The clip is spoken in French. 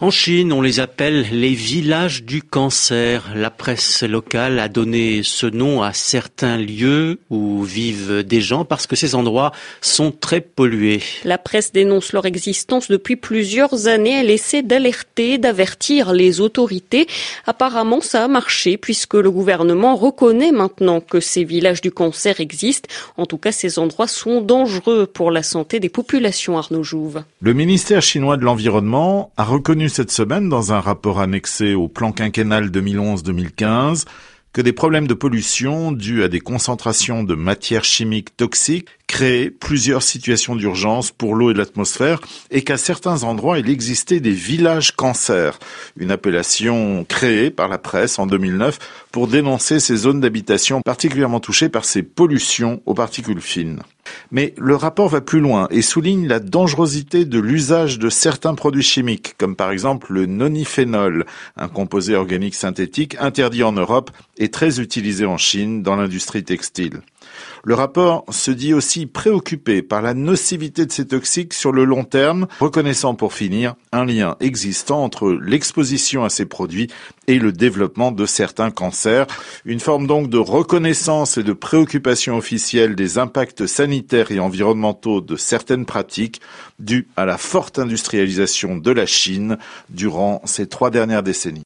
En Chine, on les appelle les villages du cancer. La presse locale a donné ce nom à certains lieux où vivent des gens parce que ces endroits sont très pollués. La presse dénonce leur existence depuis plusieurs années. Elle essaie d'alerter, d'avertir les autorités. Apparemment, ça a marché puisque le gouvernement reconnaît maintenant que ces villages du cancer existent. En tout cas, ces endroits sont dangereux pour la santé des populations, Arnaud Jouve. Le ministère chinois de l'Environnement a reconnu cette semaine dans un rapport annexé au plan quinquennal 2011-2015 que des problèmes de pollution dus à des concentrations de matières chimiques toxiques créaient plusieurs situations d'urgence pour l'eau et l'atmosphère et qu'à certains endroits il existait des villages cancer, une appellation créée par la presse en 2009 pour dénoncer ces zones d'habitation particulièrement touchées par ces pollutions aux particules fines. Mais le rapport va plus loin et souligne la dangerosité de l'usage de certains produits chimiques, comme par exemple le noniphénol, un composé organique synthétique interdit en Europe et très utilisé en Chine dans l'industrie textile. Le rapport se dit aussi préoccupé par la nocivité de ces toxiques sur le long terme, reconnaissant pour finir un lien existant entre l'exposition à ces produits et le développement de certains cancers. Une forme donc de reconnaissance et de préoccupation officielle des impacts sanitaires et environnementaux de certaines pratiques dues à la forte industrialisation de la Chine durant ces trois dernières décennies.